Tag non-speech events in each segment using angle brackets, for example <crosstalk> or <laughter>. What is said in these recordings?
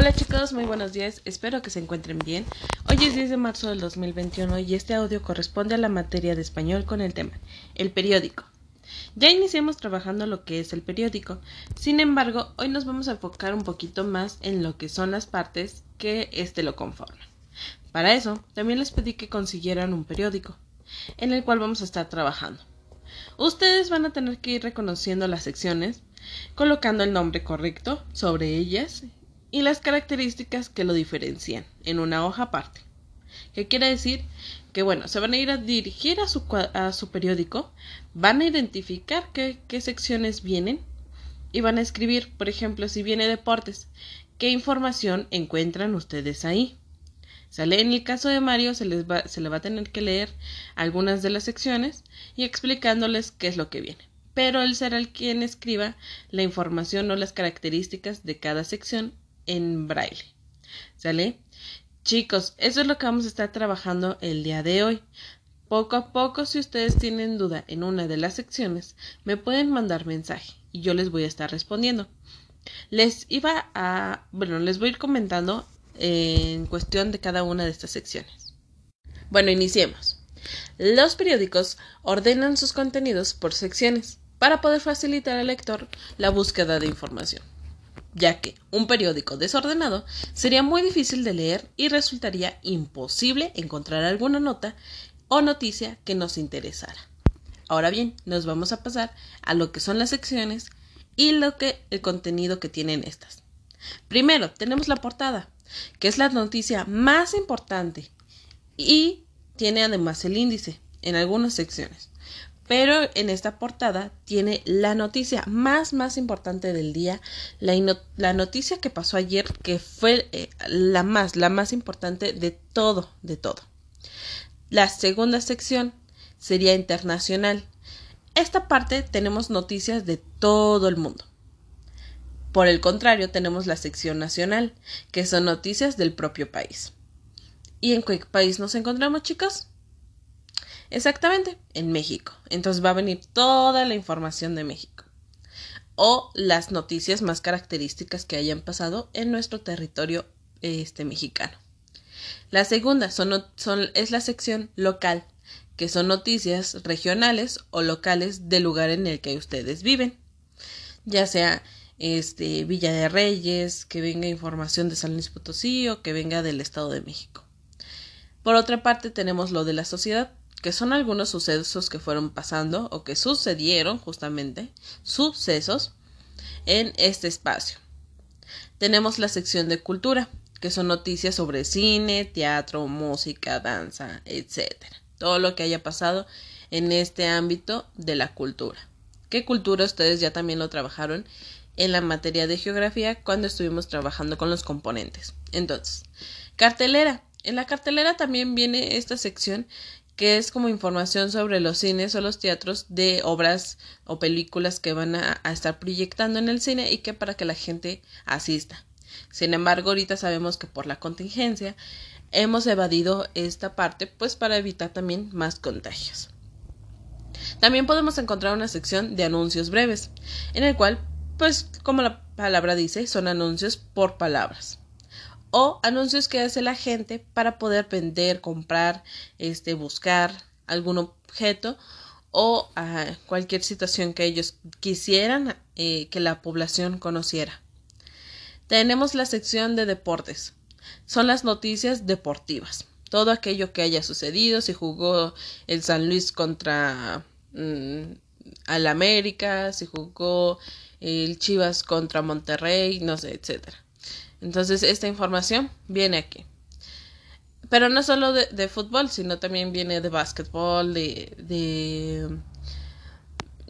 Hola chicos, muy buenos días, espero que se encuentren bien. Hoy es 10 de marzo del 2021 y este audio corresponde a la materia de español con el tema, el periódico. Ya iniciamos trabajando lo que es el periódico, sin embargo, hoy nos vamos a enfocar un poquito más en lo que son las partes que éste lo conforman. Para eso, también les pedí que consiguieran un periódico, en el cual vamos a estar trabajando. Ustedes van a tener que ir reconociendo las secciones, colocando el nombre correcto sobre ellas y las características que lo diferencian en una hoja aparte. ¿Qué quiere decir? Que bueno, se van a ir a dirigir a su, a su periódico, van a identificar qué, qué secciones vienen y van a escribir, por ejemplo, si viene deportes, qué información encuentran ustedes ahí. ¿Sale? En el caso de Mario se, les va, se le va a tener que leer algunas de las secciones y explicándoles qué es lo que viene. Pero él será el quien escriba la información o las características de cada sección en braille. ¿Sale? Chicos, eso es lo que vamos a estar trabajando el día de hoy. Poco a poco, si ustedes tienen duda en una de las secciones, me pueden mandar mensaje y yo les voy a estar respondiendo. Les iba a, bueno, les voy a ir comentando en cuestión de cada una de estas secciones. Bueno, iniciemos. Los periódicos ordenan sus contenidos por secciones para poder facilitar al lector la búsqueda de información ya que un periódico desordenado sería muy difícil de leer y resultaría imposible encontrar alguna nota o noticia que nos interesara. Ahora bien, nos vamos a pasar a lo que son las secciones y lo que el contenido que tienen estas. Primero, tenemos la portada, que es la noticia más importante y tiene además el índice en algunas secciones pero en esta portada tiene la noticia más más importante del día, la, noticia que pasó ayer que fue eh, la más, la más importante de todo, de todo. La segunda sección sería internacional. Esta parte tenemos noticias de todo el mundo. Por el contrario, tenemos la sección nacional, que son noticias del propio país. ¿Y en qué país nos encontramos, chicos? Exactamente, en México. Entonces va a venir toda la información de México. O las noticias más características que hayan pasado en nuestro territorio este, mexicano. La segunda es la sección local, que son noticias regionales o locales del lugar en el que ustedes viven. Ya sea este, Villa de Reyes, que venga información de San Luis Potosí o que venga del Estado de México. Por otra parte tenemos lo de la sociedad, que son algunos sucesos que fueron pasando o que sucedieron justamente, sucesos, en este espacio. Tenemos la sección de cultura, que son noticias sobre cine, teatro, música, danza, etc. Todo lo que haya pasado en este ámbito de la cultura. ¿Qué cultura ustedes ya también lo trabajaron en la materia de geografía cuando estuvimos trabajando con los componentes? Entonces, cartelera. En la cartelera también viene esta sección que es como información sobre los cines o los teatros de obras o películas que van a, estar proyectando en el cine y que para que la gente asista. Sin embargo, ahorita sabemos que por la contingencia hemos evadido esta parte pues para evitar también más contagios. También podemos encontrar una sección de anuncios breves, en el cual, pues como la palabra dice, son anuncios por palabras o anuncios que hace la gente para poder vender, comprar, este, buscar algún objeto o ah, cualquier situación que ellos quisieran eh, que la población conociera. Tenemos la sección de deportes. Son las noticias deportivas. Todo aquello que haya sucedido, si jugó el San Luis contra mm, al América, si jugó el Chivas contra Monterrey, no sé, etcétera. Entonces, esta información viene aquí. Pero no solo de, fútbol, sino también viene de básquetbol, de, de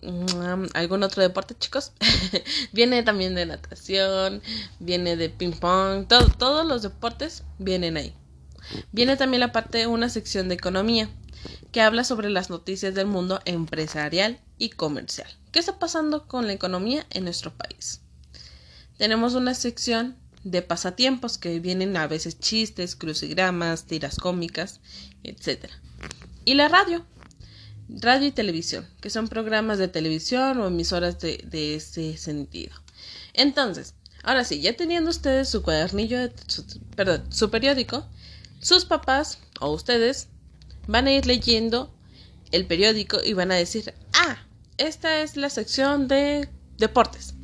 mm, algún otro deporte, chicos. <laughs> viene también de natación, viene de ping pong, todos los deportes vienen ahí. Viene también la parte, una sección de economía, que habla sobre las noticias del mundo empresarial y comercial. ¿Qué está pasando con la economía en nuestro país? Tenemos una sección de pasatiempos que vienen a veces chistes, crucigramas, tiras cómicas, etc. Y la radio, radio y televisión, que son programas de televisión o emisoras de, de ese sentido. Entonces, Ahora sí, ya teniendo ustedes su cuadernillo, perdón, su periódico, sus papás o ustedes van a ir leyendo el periódico y van a decir, ah, esta es la sección de deportes.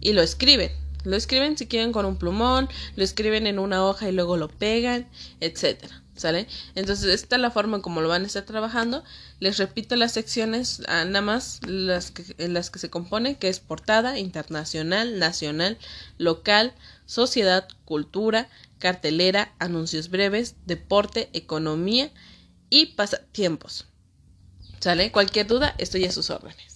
Y lo escriben. Lo escriben si quieren con un plumón, lo escriben en una hoja y luego lo pegan, etcétera. ¿Sale? Entonces, esta es la forma en cómo lo van a estar trabajando. Les repito las secciones, ah, nada más las que, en las que se compone, que es portada, internacional, nacional, local, sociedad, cultura, cartelera, anuncios breves, deporte, economía y pasatiempos. ¿Sale? Cualquier duda, estoy a sus órdenes.